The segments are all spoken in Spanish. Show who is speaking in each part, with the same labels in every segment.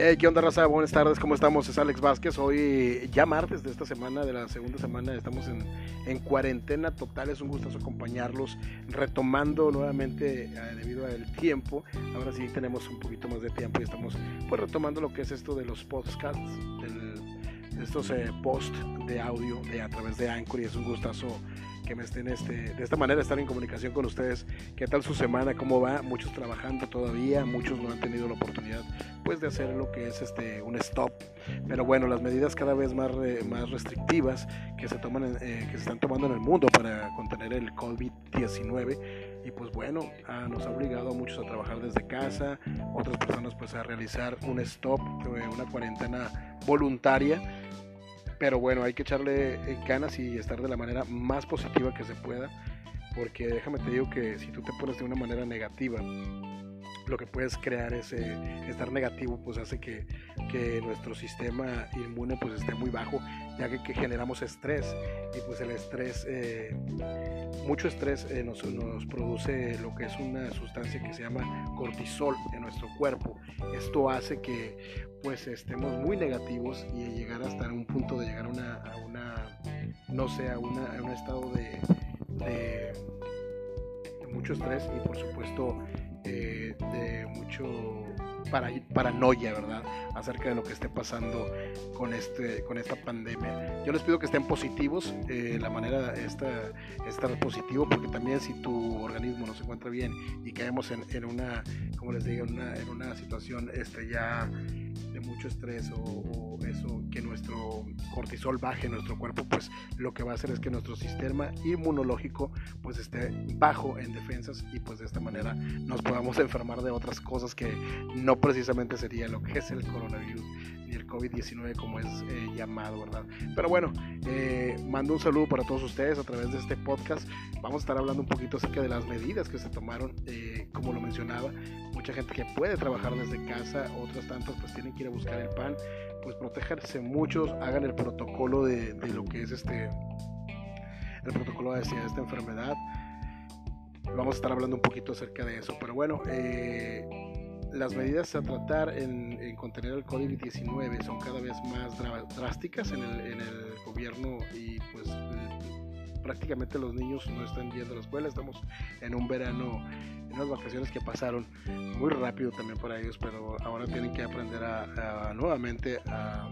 Speaker 1: Hey, ¿Qué onda, raza? Buenas tardes, ¿cómo estamos? Es Alex Vázquez. Hoy, ya martes de esta semana, de la segunda semana, estamos en, en cuarentena total. Es un gusto acompañarlos, retomando nuevamente eh, debido al tiempo. Ahora sí tenemos un poquito más de tiempo y estamos pues retomando lo que es esto de los podcasts, del, de estos eh, posts de audio de, a través de Anchor. Y es un gustazo que me estén este, de esta manera estar en comunicación con ustedes. ¿Qué tal su semana? ¿Cómo va? Muchos trabajando todavía, muchos no han tenido la oportunidad pues de hacer lo que es este un stop. Pero bueno, las medidas cada vez más, más restrictivas que se toman eh, que se están tomando en el mundo para contener el COVID-19 y pues bueno, nos ha obligado a muchos a trabajar desde casa, otras personas pues a realizar un stop, eh, una cuarentena voluntaria pero bueno, hay que echarle eh, ganas y estar de la manera más positiva que se pueda. Porque déjame te digo que si tú te pones de una manera negativa, lo que puedes crear es estar negativo, pues hace que, nuestro sistema inmune pues esté muy bajo, ya que, generamos estrés y pues el estrés, eh, mucho estrés eh, nos, produce lo que es una sustancia que se llama cortisol en nuestro cuerpo. Esto hace que pues estemos muy negativos y llegar hasta un punto de llegar a una, a una no sé, a, una, a un estado de mucho estrés y por supuesto eh, de mucho para, paranoia, ¿verdad? Acerca de lo que esté pasando con, este, con esta pandemia. Yo les pido que estén positivos, eh, la manera esta, estar positivo, porque también si tu organismo no se encuentra bien y caemos en, en una, como les digo, en una, situación este, ya mucho estrés o, eso, que nuestro cortisol baje nuestro cuerpo, pues lo que va a hacer es que nuestro sistema inmunológico pues esté bajo en defensas y pues de esta manera nos podamos enfermar de otras cosas que no precisamente sería lo que es el coronavirus ni el COVID-19 como es eh, llamado, ¿verdad? Pero bueno, eh, mando un saludo para todos ustedes a través de este podcast. Vamos a estar hablando un poquito acerca de las medidas que se tomaron, eh, como lo mencionaba, mucha gente que puede trabajar desde casa, otras tantas pues tienen que ir a buscar el pan, pues protegerse muchos, hagan el protocolo de, de lo que es este, el protocolo de esta enfermedad. Vamos a estar hablando un poquito acerca de eso, pero bueno, eh, las medidas a tratar en, contener el COVID-19 son cada vez más drásticas en el, en el, gobierno y pues prácticamente los niños no están yendo a la escuela, estamos en un verano, en unas vacaciones que pasaron muy rápido también para ellos, pero ahora tienen que aprender a, nuevamente a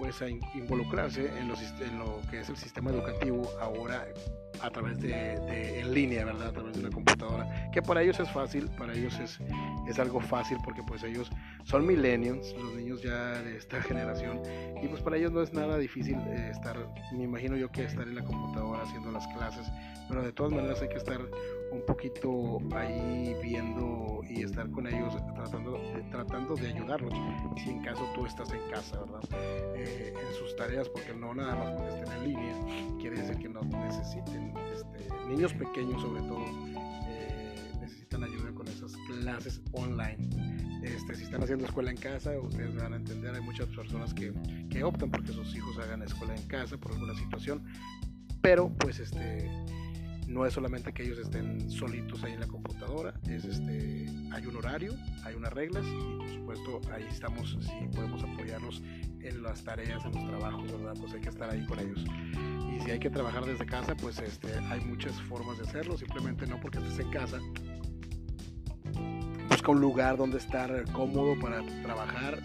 Speaker 1: pues a involucrarse en, los, en lo que es el sistema educativo ahora a través de, en línea, ¿verdad? A través de una computadora, que para ellos es fácil, para ellos es, es algo fácil porque pues ellos son millennials, los niños ya de esta generación, y pues para ellos no es nada difícil eh, estar, me imagino yo que estar en la computadora haciendo las clases, pero de todas maneras hay que estar un poquito ahí viendo y estar con ellos tratando de, tratando de ayudarlos si en caso tú estás en casa, ¿verdad? Eh, en sus tareas, porque no nada más porque estén en línea, quiere decir que no necesiten, este, niños pequeños sobre todo, eh, necesitan ayuda con esas clases online. Este, si están haciendo escuela en casa, ustedes van a entender, hay muchas personas que, que optan porque sus hijos hagan escuela en casa por alguna situación, pero pues este no es solamente que ellos estén solitos ahí en la computadora, es este, hay un horario, hay unas reglas y por supuesto ahí estamos, si podemos apoyarlos en las tareas, en los trabajos, ¿verdad? Pues hay que estar ahí con ellos. Y si hay que trabajar desde casa, pues este, hay muchas formas de hacerlo, simplemente no porque estés en casa. Busca un lugar donde estar cómodo para trabajar,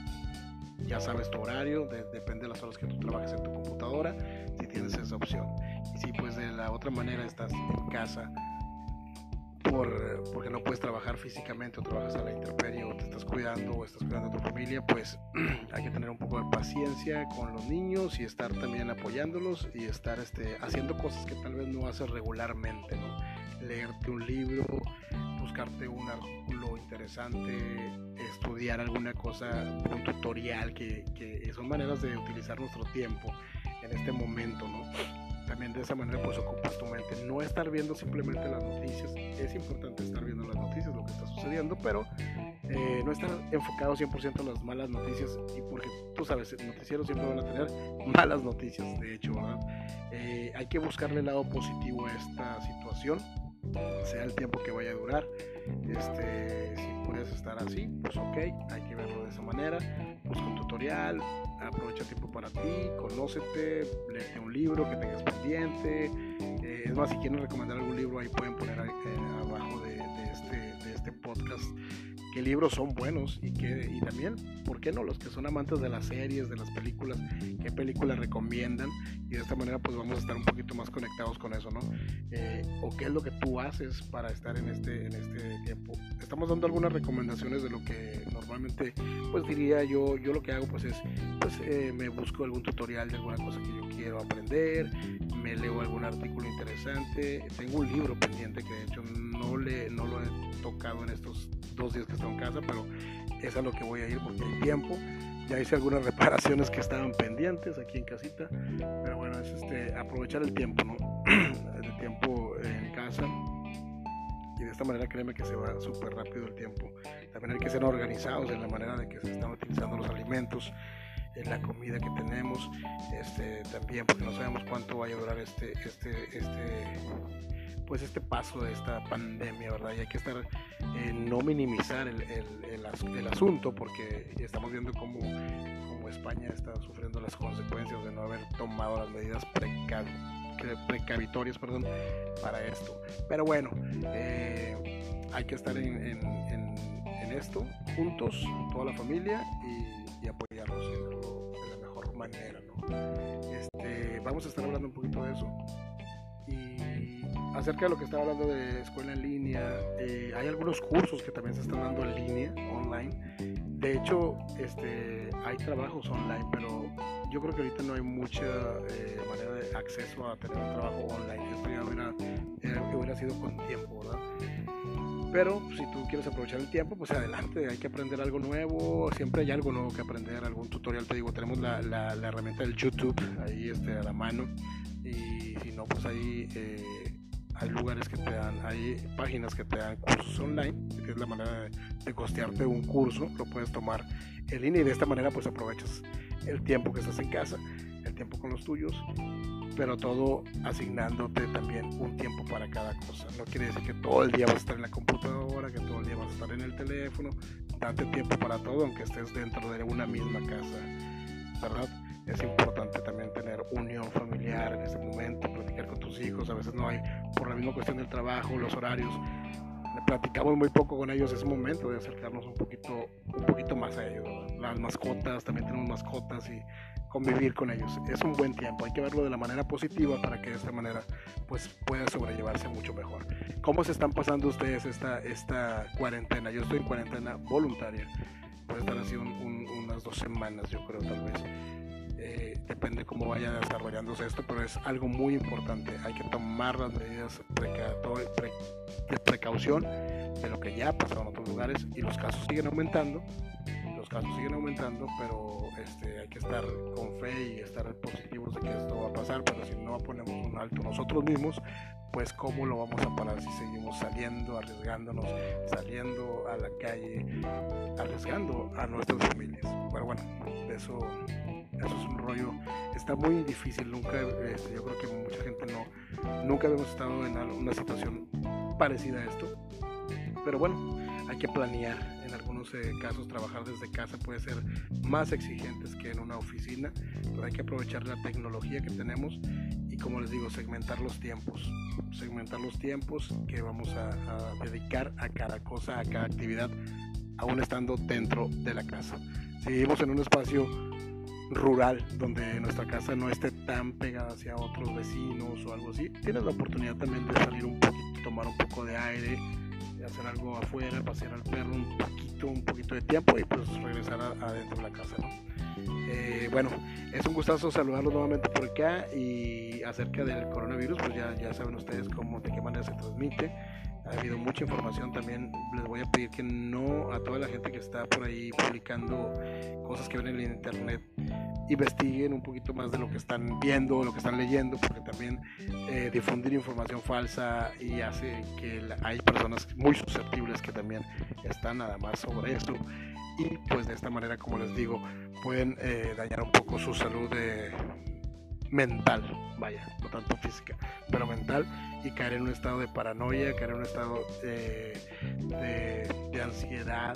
Speaker 1: ya sabes tu horario, depende de las horas que tú trabajes en tu computadora, si tienes esa opción. Si pues de la otra manera estás en casa por, porque no puedes trabajar físicamente o trabajas a la intemperie o te estás cuidando o estás cuidando a tu familia, pues hay que tener un poco de paciencia con los niños y estar también apoyándolos y estar este, haciendo cosas que tal vez no haces regularmente, ¿no? Leerte un libro, buscarte un artículo interesante, estudiar alguna cosa, un tutorial, que, que son maneras de utilizar nuestro tiempo en este momento, ¿no? También de esa manera pues ocupas tu mente. No estar viendo simplemente las noticias, es importante estar viendo las noticias, lo que está sucediendo, pero eh, no estar enfocado 100% en las malas noticias y porque tú sabes, el noticiero siempre van a tener malas noticias, de hecho, ¿verdad? Eh, hay que buscarle el lado positivo a esta situación sea el tiempo que vaya a durar. Este, si puedes estar así, pues ok, hay que verlo de esa manera. Busca un tutorial, aprovecha tiempo para ti, conócete, léete un libro que tengas pendiente. Eh, es más, si quieren recomendar algún libro, ahí pueden poner eh, abajo de, este, de este podcast qué libros son buenos y, qué, y también, ¿por qué no? Los que son amantes de las series, de las películas, qué películas recomiendan y de esta manera pues vamos a estar un poquito más conectados con eso, ¿no? Eh, o qué es lo que tú haces para estar en este, en este tiempo. Estamos dando algunas recomendaciones de lo que normalmente pues diría yo, yo lo que hago pues es, pues eh, me busco algún tutorial de alguna cosa que yo quiero aprender, me leo algún artículo interesante, tengo un libro pendiente que de hecho no, le, no lo he tocado en estos dos días que estoy en casa, pero es a lo que voy a ir porque hay tiempo. Ya hice algunas reparaciones que estaban pendientes aquí en casita, pero bueno, es este, aprovechar el tiempo, ¿no? el tiempo en casa. Y de esta manera créeme que se va súper rápido el tiempo. También hay que ser organizados en la manera de que se están utilizando los alimentos en la comida que tenemos este también porque no sabemos cuánto vaya a durar este este este pues este paso de esta pandemia, ¿verdad? Y hay que estar, eh, no minimizar el, asunto porque estamos viendo cómo, España está sufriendo las consecuencias de no haber tomado las medidas precavitorias perdón, para esto. Pero bueno, eh, hay que estar en, esto juntos, toda la familia y, y apoyarnos de la mejor manera, ¿no? Este, vamos a estar hablando un poquito de eso acerca de lo que estaba hablando de escuela en línea, eh, hay algunos cursos que también se están dando en línea, online. De hecho, este, hay trabajos online, pero yo creo que ahorita no hay mucha eh, manera de acceso a tener un trabajo online. Esto ya hubiera, eh, hubiera sido con tiempo, ¿verdad? Pero si tú quieres aprovechar el tiempo, pues adelante, hay que aprender algo nuevo, siempre hay algo nuevo que aprender, algún tutorial, te digo, tenemos la, la, herramienta del YouTube ahí este, a la mano y si no, pues ahí hay lugares que te dan, hay páginas que te dan cursos online, que es la manera de, costearte un curso, lo puedes tomar en línea y de esta manera pues aprovechas el tiempo que estás en casa, el tiempo con los tuyos, pero todo asignándote también un tiempo para cada cosa. No quiere decir que todo el día vas a estar en la computadora, que todo el día vas a estar en el teléfono, date tiempo para todo aunque estés dentro de una misma casa, ¿verdad? Es importante también tener unión familiar en ese momento, platicar con tus hijos, a veces no hay por la misma cuestión del trabajo, los horarios. Platicamos muy poco con ellos, es momento de acercarnos un poquito, un poquito más a ellos. Las mascotas, también tenemos mascotas y convivir con ellos. Es un buen tiempo, hay que verlo de la manera positiva para que de esta manera pues pueda sobrellevarse mucho mejor. ¿Cómo se están pasando ustedes esta, esta cuarentena? Yo estoy en cuarentena voluntaria, puede estar así unas dos semanas yo creo tal vez. Eh, depende cómo vaya desarrollándose esto, pero es algo muy importante. Hay que tomar las medidas de precaución de lo que ya ha pasado en otros lugares y los casos siguen aumentando. Los casos siguen aumentando, pero este, hay que estar con fe y estar positivos de que esto va a pasar. Pero si no ponemos un alto nosotros mismos, pues cómo lo vamos a parar si seguimos saliendo, arriesgándonos, saliendo a la calle, arriesgando a nuestras familias. Pero bueno, eso eso es un rollo, está muy difícil, nunca, este, yo creo que mucha gente no, nunca habíamos estado en una situación parecida a esto, pero bueno, hay que planear, en algunos eh, casos trabajar desde casa puede ser más exigentes que en una oficina, pero hay que aprovechar la tecnología que tenemos y como les digo, segmentar los tiempos, segmentar los tiempos que vamos a, a dedicar a cada cosa, a cada actividad, aún estando dentro de la casa. Si vivimos en un espacio rural, donde nuestra casa no esté tan pegada hacia otros vecinos o algo así, tienes la oportunidad también de salir un poquito, tomar un poco de aire, hacer algo afuera, pasear al perro un poquito, un poquito de tiempo y pues regresar adentro de la casa, eh, bueno, es un gustazo saludarlos nuevamente por acá y acerca del coronavirus, pues ya, ya saben ustedes cómo, de qué manera se transmite ha habido mucha información también. Les voy a pedir que no a toda la gente que está por ahí publicando cosas que ven en el internet, investiguen un poquito más de lo que están viendo, lo que están leyendo, porque también eh, difundir información falsa y hace que hay personas muy susceptibles que también están nada más sobre eso. Y pues de esta manera, como les digo, pueden eh, dañar un poco su salud mental, vaya, no tanto física, pero mental, y caer en un estado de paranoia, caer en un estado de, ansiedad,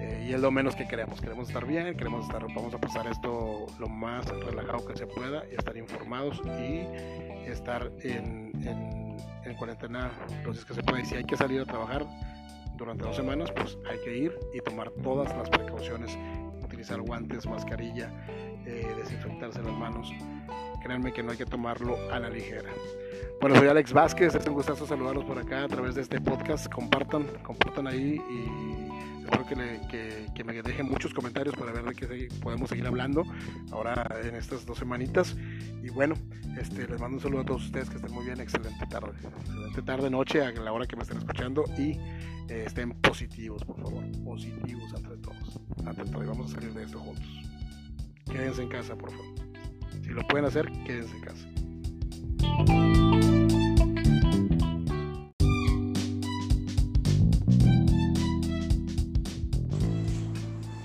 Speaker 1: eh, y es lo menos que queremos. Queremos estar bien, queremos estar, vamos a pasar esto lo más relajado que se pueda, y estar informados y estar en, en, en cuarentena días que se pueda. Y si hay que salir a trabajar durante dos semanas, pues hay que ir y tomar todas las precauciones, utilizar guantes, mascarilla, eh, desinfectarse las manos. Créanme que no hay que tomarlo a la ligera. Bueno, soy Alex Vázquez, es un gustazo saludarlos por acá a través de este podcast. Compartan, compartan ahí y espero que, me dejen muchos comentarios para ver de qué podemos seguir hablando ahora en estas dos semanitas. Y bueno, este, les mando un saludo a todos ustedes que estén muy bien, excelente tarde, excelente tarde, noche, a la hora que me estén escuchando y eh, estén positivos, por favor, positivos entre todos, entre todos, y vamos a salir de esto juntos. Quédense en casa, por favor. Si lo pueden hacer, quédense en casa.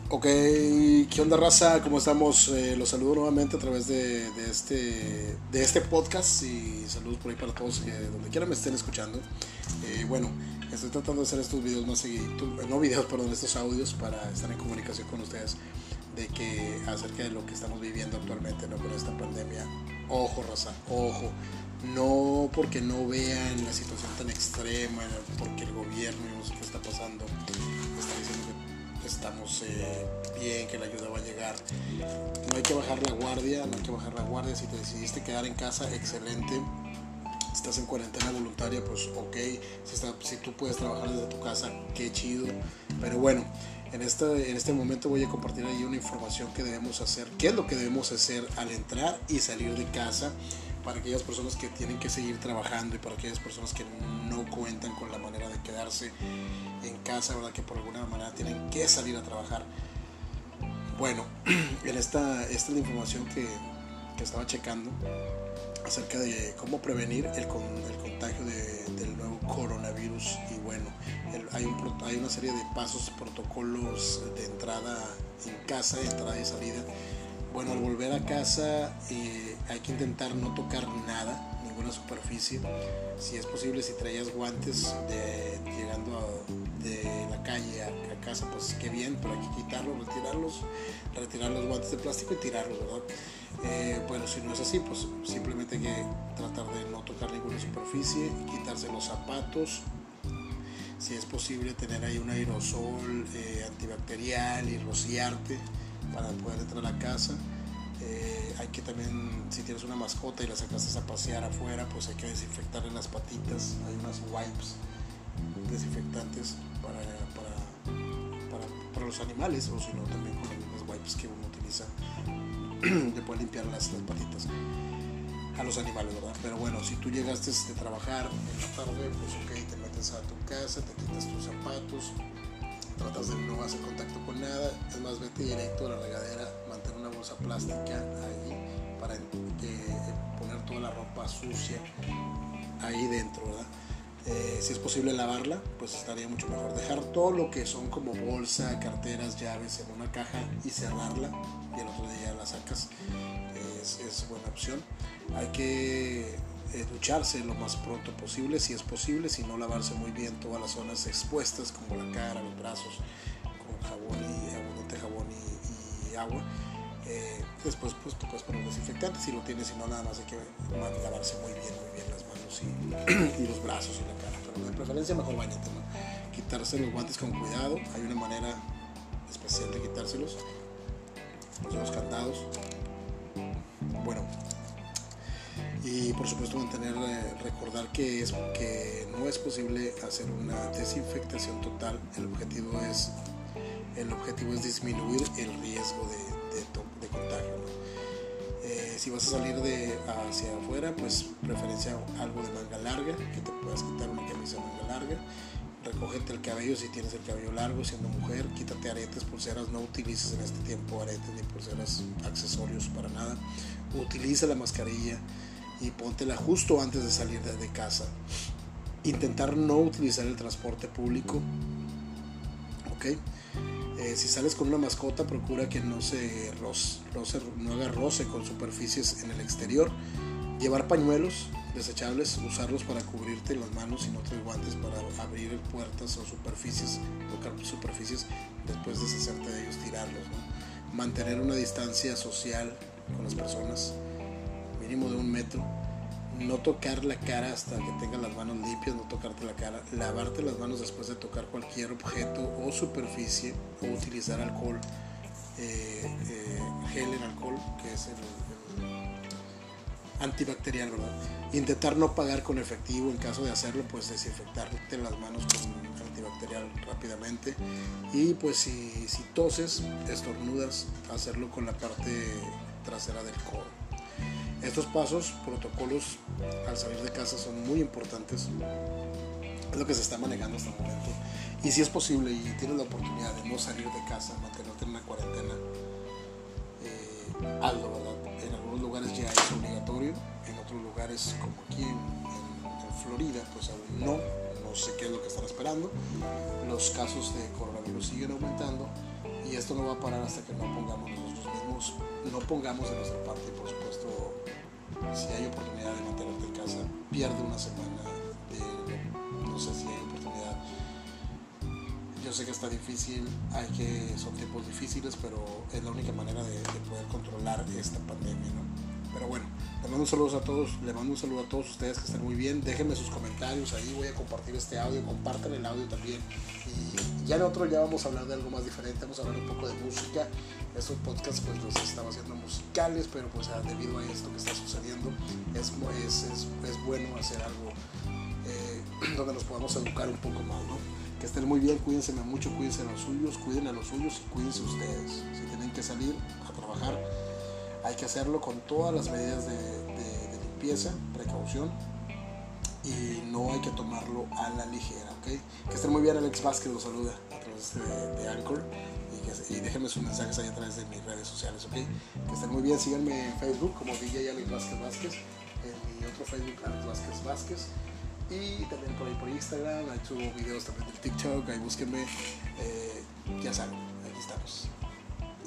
Speaker 1: Ok, ¿qué onda raza? ¿Cómo estamos? Eh, los saludo nuevamente a través de, este, de este podcast y saludos por ahí para todos que donde quiera me estén escuchando. Eh, bueno, estoy tratando de hacer estos videos más seguidos, no videos, perdón, estos audios para estar en comunicación con ustedes de que acerca de lo que estamos viviendo actualmente ¿no? con esta pandemia. Ojo, raza, ojo. No porque no vean la situación tan extrema, porque el gobierno y no sé qué está pasando, está diciendo que estamos eh, bien, que la ayuda va a llegar. No hay que bajar la guardia, no hay que bajar la guardia. Si te decidiste quedar en casa, excelente estás en cuarentena voluntaria, pues ok, si, está, si tú puedes trabajar desde tu casa, qué chido. Pero bueno, en este, en este momento voy a compartir ahí una información que debemos hacer, qué es lo que debemos hacer al entrar y salir de casa para aquellas personas que tienen que seguir trabajando y para aquellas personas que no cuentan con la manera de quedarse en casa, ¿verdad? que por alguna manera tienen que salir a trabajar. Bueno, en esta, esta es la información que, que estaba checando acerca de cómo prevenir el, con, el contagio del nuevo coronavirus y bueno, hay, un, hay una serie de pasos, protocolos de entrada en casa, entrada y salida. Bueno, al volver a casa eh, hay que intentar no tocar nada, ninguna superficie. Si es posible, si traías guantes de, llegando de la calle a, a, casa, pues qué bien, pero hay que quitarlos, retirarlos, retirar los guantes de plástico y tirarlos, ¿verdad? Eh, bueno, si no es así, pues simplemente hay que tratar de no tocar ninguna superficie, quitarse los zapatos, si es posible tener ahí un aerosol eh, antibacterial y rociarte para poder entrar a la casa. Eh, hay que también, si tienes una mascota y la sacas a pasear afuera, pues hay que desinfectarle las patitas. Hay unas wipes desinfectantes para, para, los animales o si no también con las mismas wipes que uno utiliza de poder limpiar las, patitas a los animales, ¿verdad? Pero bueno, si tú llegaste de trabajar en la tarde, pues ok, te metes a tu casa, te quitas tus zapatos, tratas de no hacer contacto con nada, es más, vete directo a la regadera, mantén una bolsa plástica ahí para poner toda la ropa sucia ahí dentro. Eh, si es posible lavarla, pues estaría mucho mejor. Dejar todo lo que son como bolsa, carteras, llaves en una caja y cerrarla y el otro día la sacas. Es, buena opción. Hay que eh, ducharse lo más pronto posible, si es posible, si no lavarse muy bien todas las zonas expuestas como la cara, los brazos, con jabón y abundante jabón y, agua. Eh, después pues tú puedes poner desinfectante si lo tienes, si no nada más hay que lavarse muy bien, muy bien las manos y, los brazos y la cara. Pero de preferencia mejor bañate, Quitarse los guantes con cuidado, hay una manera especial de quitárselos los candados. Bueno, y por supuesto mantener, eh, recordar que, es, que no es posible hacer una desinfectación total. El objetivo es, el objetivo es disminuir el riesgo de, de, contagio. Eh, si vas a salir de hacia afuera, pues preferencia algo de manga larga, que te puedas quitar una camisa manga larga recógete el cabello si tienes el cabello largo, siendo mujer, quítate aretes, pulseras, no utilices en este tiempo aretes ni pulseras, accesorios para nada. Utiliza la mascarilla y póntela justo antes de salir de casa. Intentar no utilizar el transporte público, ¿ok? Eh, si sales con una mascota, procura que no se roce, no haga roce con superficies en el exterior. Llevar pañuelos desechables, usarlos para cubrirte las manos y no traes guantes para abrir puertas o superficies, tocar superficies, después deshacerte de ellos, tirarlos. Mantener una distancia social con las personas, mínimo de un metro. No tocar la cara hasta que tengas las manos limpias, no tocarte la cara. Lavarte las manos después de tocar cualquier objeto o superficie o utilizar alcohol, eh, eh, gel en alcohol, que es el, antibacterial, ¿verdad? Intentar no pagar con efectivo, en caso de hacerlo, pues desinfectarte las manos con antibacterial rápidamente. Y pues si, si toses, estornudas, hacerlo con la parte trasera del codo. Estos pasos, protocolos al salir de casa son muy importantes. Es lo que se está manejando hasta el momento. Y si es posible y tienes la oportunidad de no salir de casa, mantenerte en una cuarentena, eh, hazlo, ¿verdad? En algunos lugares ya es obligatorio, en otros lugares como aquí en, Florida, pues aún no, no sé qué es lo que están esperando. Los casos de coronavirus siguen aumentando y esto no va a parar hasta que no pongamos mismos, no pongamos de nuestra parte, por supuesto, si hay oportunidad de mantenerte en casa, pierde una semana, no sé si hay oportunidad. Yo sé que está difícil, hay que, son tiempos difíciles, pero es la única manera de, de poder controlar esta pandemia, ¿no? Pero bueno, les mando un saludo a todos, les mando un saludo a todos ustedes que estén muy bien. Déjenme sus comentarios ahí, voy a compartir este audio, compartan el audio también. Y ya en otro ya vamos a hablar de algo más diferente, vamos a hablar un poco de música. Estos podcasts pues los estaba haciendo musicales, pero pues ah, debido a esto que está sucediendo, es, es, es, es bueno hacer algo eh, donde nos podamos educar un poco más, ¿no? Que estén muy bien, cuídense mucho, cuídense a los suyos, cuiden a los suyos y cuídense ustedes. Si tienen que salir a trabajar, hay que hacerlo con todas las medidas de, limpieza, precaución y no hay que tomarlo a la ligera, ¿ok? Que estén muy bien, Alex Vázquez los saluda a través de, Anchor y, déjenme sus mensajes ahí a través de mis redes sociales, ¿ok? Que estén muy bien, síganme en Facebook como DJ Alex Vázquez Vázquez, en mi otro Facebook Alex Vázquez Vázquez y también por ahí por Instagram, ahí subo videos también del TikTok, ahí búsquenme, eh, ya saben, aquí estamos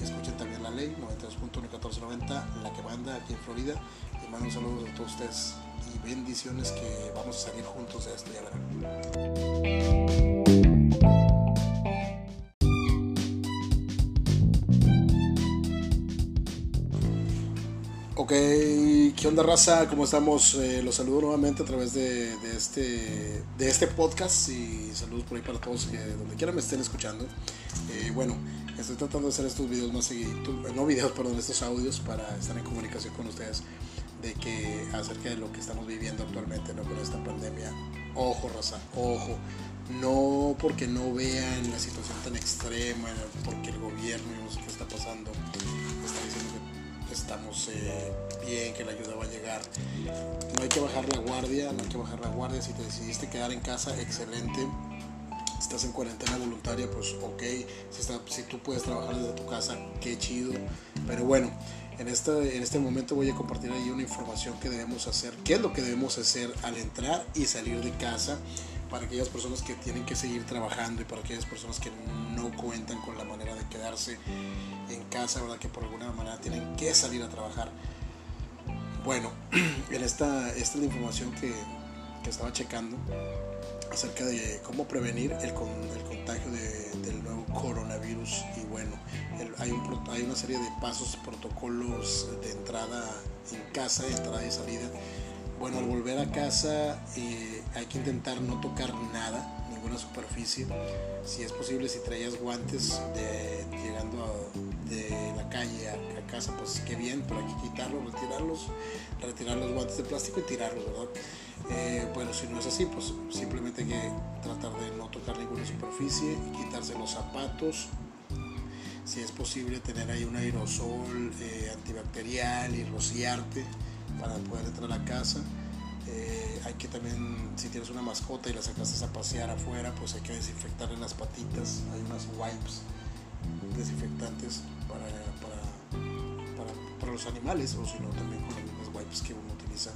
Speaker 1: escuchen también la ley 92.1490, la que manda aquí en Florida. Y mando un saludo a todos ustedes y bendiciones que vamos a salir juntos de esto, ya verán. Ok, ¿qué onda raza? ¿Cómo estamos? Eh, los saludo nuevamente a través de, este, de este podcast y saludos por ahí para todos que donde quiera me estén escuchando. Eh, bueno, estoy tratando de hacer estos videos más seguidos, no videos, perdón, estos audios para estar en comunicación con ustedes de que acerca de lo que estamos viviendo actualmente ¿no? con esta pandemia. Ojo, raza, ojo. No porque no vean la situación tan extrema, porque el gobierno y no sé qué está pasando, estamos eh, bien, que la ayuda va a llegar. No hay que bajar la guardia, no hay que bajar la guardia. Si te decidiste quedar en casa, excelente. Si estás en cuarentena voluntaria, pues ok. Si, está, si tú puedes trabajar desde tu casa, qué chido. Pero bueno, en este, en este momento voy a compartir ahí una información que debemos hacer. ¿Qué es lo que debemos hacer al entrar y salir de casa? Para aquellas personas que tienen que seguir trabajando y para aquellas personas que no cuentan con la manera de quedarse en casa, ¿verdad? Que por alguna manera tienen que salir a trabajar. Bueno, en esta, esta es la información que, que estaba checando acerca de cómo prevenir el, el contagio del nuevo coronavirus. Y bueno, hay, un, hay una serie de pasos, protocolos de entrada en casa, entrada y salida. Bueno, al volver a casa eh, hay que intentar no tocar nada, ninguna superficie. Si es posible, si traías guantes de, llegando de la calle a, casa, pues qué bien, pero hay que quitarlos, retirarlos, retirar los guantes de plástico y tirarlos, ¿verdad? Eh, bueno, si no es así, pues simplemente hay que tratar de no tocar ninguna superficie, quitarse los zapatos. Si es posible, tener ahí un aerosol eh, antibacterial y rociarte para poder entrar a la casa. Eh, hay que también, si tienes una mascota y la sacaste a pasear afuera, pues hay que desinfectarle las patitas. Hay unas wipes desinfectantes para, para, para, los animales, o si no, también con las mismas wipes que uno utiliza,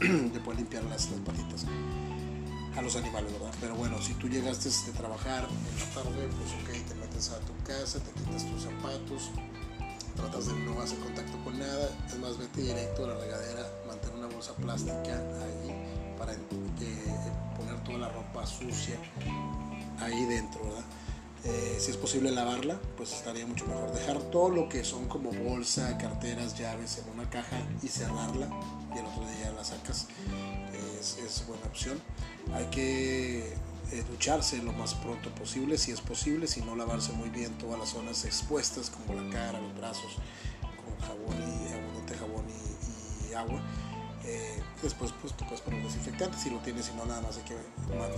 Speaker 1: le puede limpiar las, las patitas. a los animales, ¿verdad? Pero bueno, si tú llegaste de trabajar en la tarde, pues ok, te metes a tu casa, te quitas tus zapatos, tratas de no hacer contacto con nada, es más, vete directo a la regadera, mantén una bolsa plástica ahí para poner toda la ropa sucia ahí dentro, ¿verdad? Eh, si es posible lavarla, pues estaría mucho mejor. Dejar todo lo que son como bolsa, carteras, llaves en una caja y cerrarla y el otro día la sacas. Es, buena opción. Hay que eh, ducharse lo más pronto posible, si es posible, si no lavarse muy bien todas las zonas expuestas como la cara, los brazos, con jabón y abundante jabón y, agua. Eh, después pues tú puedes poner desinfectante si lo tienes, si no nada más hay que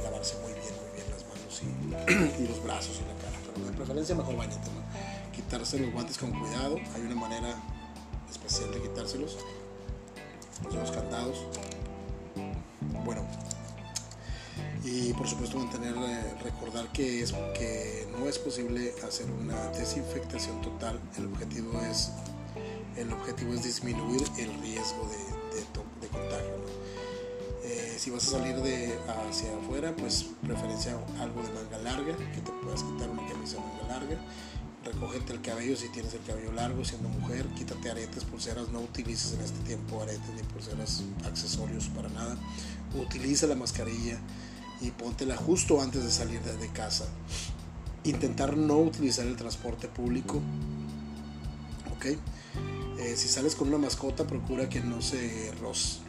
Speaker 1: lavarse muy bien, muy bien las manos y, los brazos y la cara. Pero de preferencia mejor bañate. Quitarse los guantes con cuidado, hay una manera especial de quitárselos. Los candados. Y por supuesto mantener eh, recordar que es que no es posible hacer una desinfectación total. El objetivo es el objetivo es disminuir el riesgo de, de, contagio eh, si vas a salir de hacia afuera pues preferencia algo de manga larga que te puedas quitar una camisa de manga larga. Recógete el cabello si tienes el cabello largo siendo mujer, quítate aretes, pulseras, no utilices en este tiempo aretes ni pulseras, accesorios para nada. Utiliza la mascarilla y póntela justo antes de salir de, casa. Intentar no utilizar el transporte público. ¿Ok? Eh, si sales con una mascota, procura que no se roce,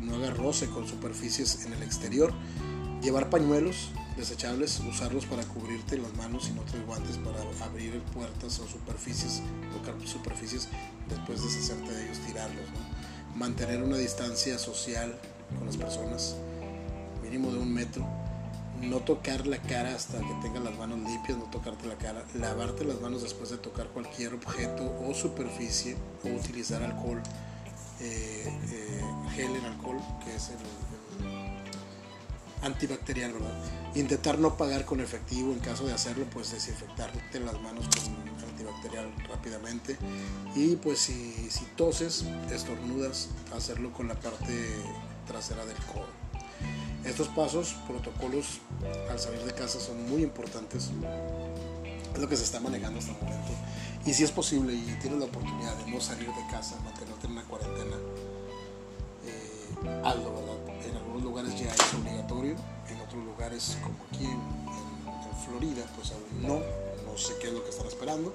Speaker 1: no haga roce con superficies en el exterior. Llevar pañuelos desechables, usarlos para cubrirte las manos y no traes guantes para abrir puertas o superficies, tocar superficies después de deshacerte de ellos, tirarlos. Mantener una distancia social con las personas, mínimo de un metro. No tocar la cara hasta que tengas las manos limpias, no tocarte la cara. Lavarte las manos después de tocar cualquier objeto o superficie o utilizar alcohol, eh, eh, gel en alcohol, que es el, antibacterial, ¿verdad? Intentar no pagar con efectivo, en caso de hacerlo, pues desinfectarte las manos con antibacterial rápidamente. Y pues si, si toses, estornudas, hacerlo con la parte trasera del codo. Estos pasos, protocolos al salir de casa son muy importantes. Es lo que se está manejando hasta el momento. Y si es posible y tienes la oportunidad de no salir de casa, mantenerte en una cuarentena, eh, hazlo, ¿verdad? En algunos lugares ya es obligatorio, en otros lugares como aquí en, Florida, pues aún no, no sé qué es lo que están esperando.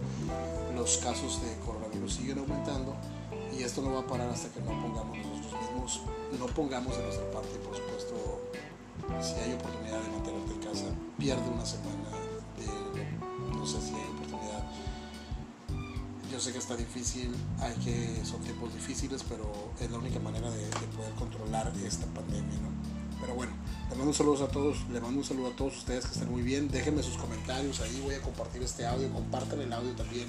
Speaker 1: Los casos de coronavirus siguen aumentando y esto no va a parar hasta que no pongamos nosotros mismos, no pongamos de nuestra parte, por supuesto, si hay oportunidad de mantenerte en casa, pierde una semana de, no sé si hay oportunidad. Yo sé que está difícil, hay que, son tiempos difíciles, pero es la única manera de, de poder controlar esta pandemia, ¿no? Pero bueno, le mando un saludo a todos, le mando un saludo a todos ustedes que estén muy bien. Déjenme sus comentarios ahí, voy a compartir este audio, compartan el audio también.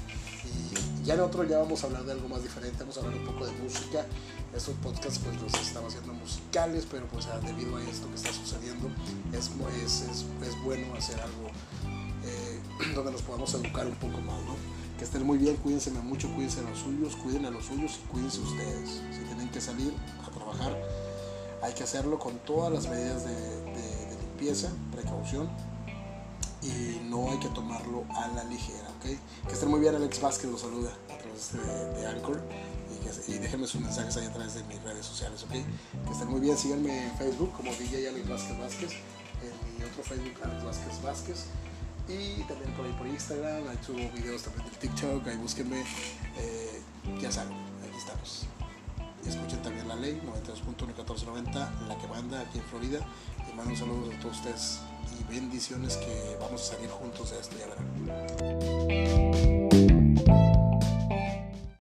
Speaker 1: Ya en otro ya vamos a hablar de algo más diferente, vamos a hablar un poco de música. Estos podcasts pues los estamos haciendo musicales, pero pues debido a esto que está sucediendo es, es, es, es bueno hacer algo eh, donde nos podamos educar un poco más, ¿no? Que estén muy bien, cuídense mucho, cuídense a los suyos, cuiden a los suyos y cuídense ustedes. Si tienen que salir a trabajar, hay que hacerlo con todas las medidas de, limpieza, precaución y no hay que tomarlo a la ligera, ¿ok? Que estén muy bien, Alex Vázquez los saluda a través de, Anchor y, déjenme sus mensajes ahí a través de mis redes sociales, ¿ok? Que estén muy bien, síganme en Facebook como DJ Alex Vázquez Vázquez, en mi otro Facebook Alex Vázquez Vázquez y también por ahí por Instagram, ahí subo videos también del TikTok, ahí búsquenme, eh, ya saben, aquí estamos escuchen también la ley 92.1490, la que manda aquí en Florida. Y mando un saludo a todos ustedes y bendiciones que vamos a salir juntos de esto, ya verán.